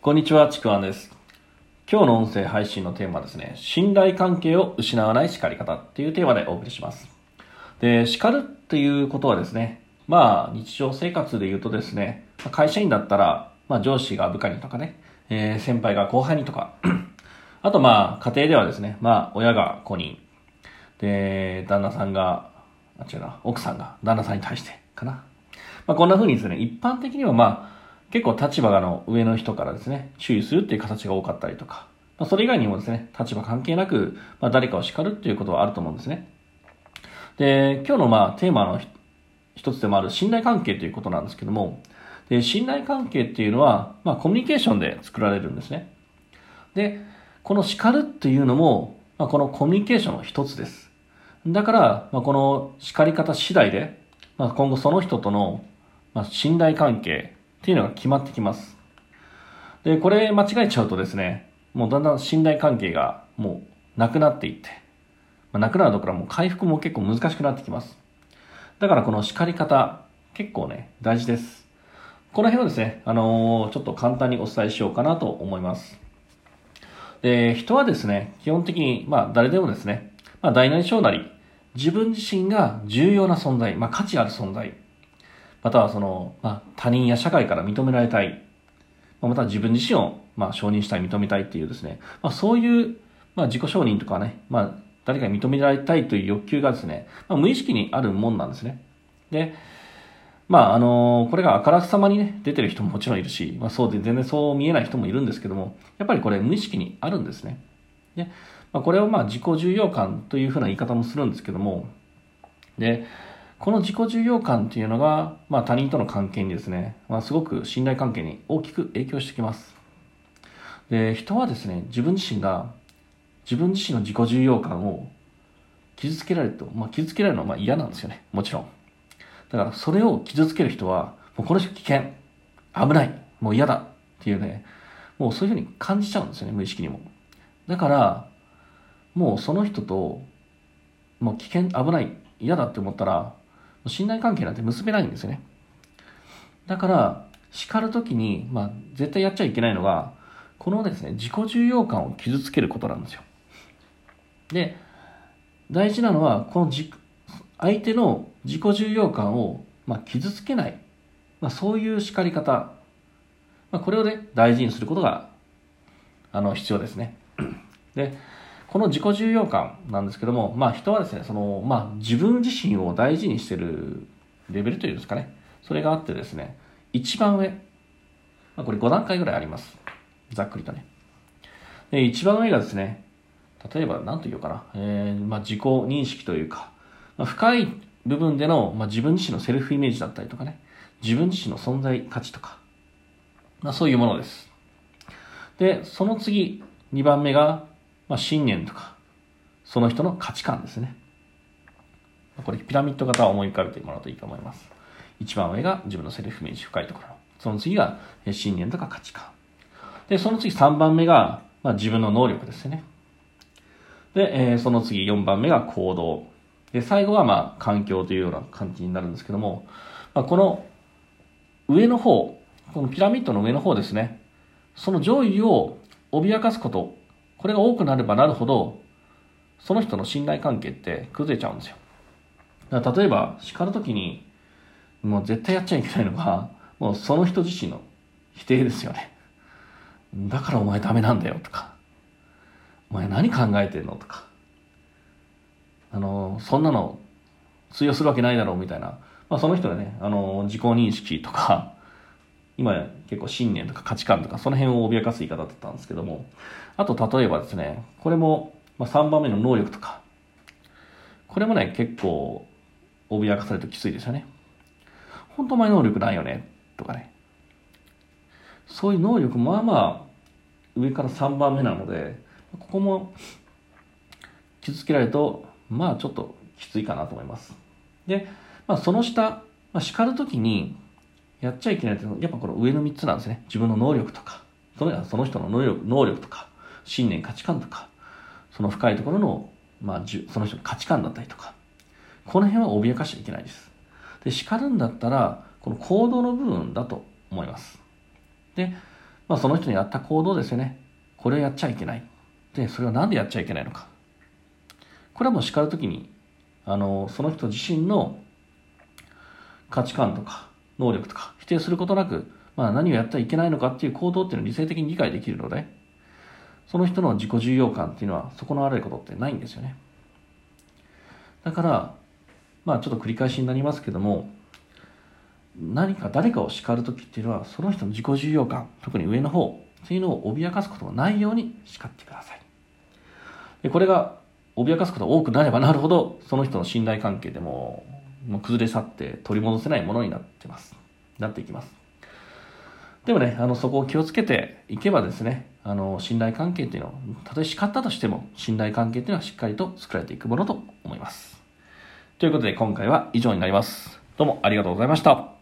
こんにちは、ちくわんです。今日の音声配信のテーマはですね、信頼関係を失わない叱り方っていうテーマでお送りします。で、叱るっていうことはですね、まあ日常生活で言うとですね、会社員だったら、まあ上司が部下にとかね、えー先輩が後輩にとか、あとまあ家庭ではですね、まあ親が子に、で、旦那さんが、あ、違うな、奥さんが旦那さんに対してかな。まあこんな風にですね、一般的にはまあ結構立場がの上の人からですね、注意するっていう形が多かったりとか、まあそれ以外にもですね、立場関係なく、まあ誰かを叱るっていうことはあると思うんですね。で、今日のまあテーマの一つでもある信頼関係ということなんですけども、で信頼関係っていうのは、まあコミュニケーションで作られるんですね。で、この叱るっていうのも、まあ、このコミュニケーションの一つです。だから、まあ、この叱り方次第で、まあ、今後その人との、まあ、信頼関係っていうのが決まってきます。で、これ間違えちゃうとですね、もうだんだん信頼関係がもうなくなっていって、まあ、なくなるところはもう回復も結構難しくなってきます。だからこの叱り方、結構ね、大事です。この辺をですね、あのーちょっと簡単にお伝えしようかなと思います。で、人はですね、基本的に、まあ誰でもですね、まあ大なり小なり、自分自身が重要な存在、まあ価値ある存在、またはその、まあ他人や社会から認められたい、まあまたは自分自身を、まあ承認したい、認めたいっていうですね、まあそういう、まあ自己承認とかね、まあ誰かに認められたいという欲求がですね、まあ無意識にあるもんなんですね。で、まあ、あのこれがあからさまにね、出てる人ももちろんいるし、まあそうで全然そう見えない人もいるんですけども、やっぱりこれ無意識にあるんですね。で、まあ、これをまあ自己重要感というふうな言い方もするんですけども、で、この自己重要感っていうのが、まあ他人との関係にですね、まあすごく信頼関係に大きく影響してきます。で、人はですね、自分自身が、自分自身の自己重要感を傷つけられると、まあ傷つけられるのはまあ嫌なんですよね、もちろん。だからそれを傷つける人は、もうこの人危険、危ない、もう嫌だっていうね、もうそういうふうに感じちゃうんですよね、無意識にも。だから、もうその人と、もう危険、危ない、嫌だって思ったら、信頼関係なんて結べないんですよね。だから、叱るときに、まあ、絶対やっちゃいけないのが、このですね、自己重要感を傷つけることなんですよ。で、大事なのは、このじ相手の自己重要感を、まあ、傷つけない、まあ、そういう叱り方、まあ、これをね、大事にすることが、あの、必要ですね。で、この自己重要感なんですけども、まあ、人はですね、その、まあ、自分自身を大事にしてるレベルというんですかね、それがあってですね、一番上、まあ、これ5段階ぐらいあります。ざっくりとね。で、一番上がですね、例えば何と言うかな、えー、まあ、自己認識というか、まあ、深い部分での、まあ、自分自身のセルフイメージだったりとかね、自分自身の存在価値とか、まあ、そういうものです。で、その次、2番目が、まあ、信念とか、その人の価値観ですね。これピラミッド型を思い浮かべてもらうといいと思います。一番上が自分のセルフイメージ深いところ。その次が信念とか価値観。で、その次3番目が、まあ、自分の能力ですね。で、えーその次4番目が行動。で、最後はまあ環境というような感じになるんですけども、まあ、この上の方、このピラミッドの上の方ですね。その上位を脅かすこと、これが多くなればなるほど、その人の信頼関係って崩れちゃうんですよ。だから例えば、叱るときに、もう絶対やっちゃいけないのが、もうその人自身の否定ですよね。だからお前ダメなんだよとか、お前何考えてんのとか、あの、そんなの通用するわけないだろうみたいな、まあその人がね、あの、自己認識とか、今結構信念とか価値観とかその辺を脅かす言い方だったんですけども、あと例えばですね、これも、まあ、3番目の能力とか、これもね、結構脅かされるときついですよね。本当お前能力ないよね、とかね。そういう能力、まあまあ、上から3番目なので、ここも傷つけられると、まあちょっときついかなと思います。で、まあその下、まあ、叱るときに、やっちゃいけないって、やっぱこの上の3つなんですね。自分の能力とか、そのその人の能力能力とか、信念、価値観とか、その深いところの、まあ、その人の価値観だったりとか、この辺は脅かしちゃいけないです。で、叱るんだったら、この行動の部分だと思います。で、まあ、その人に合った行動ですよね。これをやっちゃいけない。で、それは何でやっちゃいけないのか。これはもう叱るときに、あの、その人自身の価値観とか能力とか否定することなく、まあ、何をやってはいけないのかっていう行動っていうのを理性的に理解できるので、その人の自己重要感っていうのは損なわれることってないんですよね。だから、まあちょっと繰り返しになりますけども、何か誰かを叱る時っていうのは、その人の自己重要感、特に上の方っていうのを脅かすことがないように叱ってください。でこれが脅かすことが多くなればなるほど、その人の信頼関係でももう崩れ去って取り戻せないものになってます。なっていきます。でもね、あの、そこを気をつけていけばですね、あの、信頼関係っていうのを、たとえ叱ったとしても、信頼関係っていうのはしっかりと作られていくものと思います。ということで、今回は以上になります。どうもありがとうございました。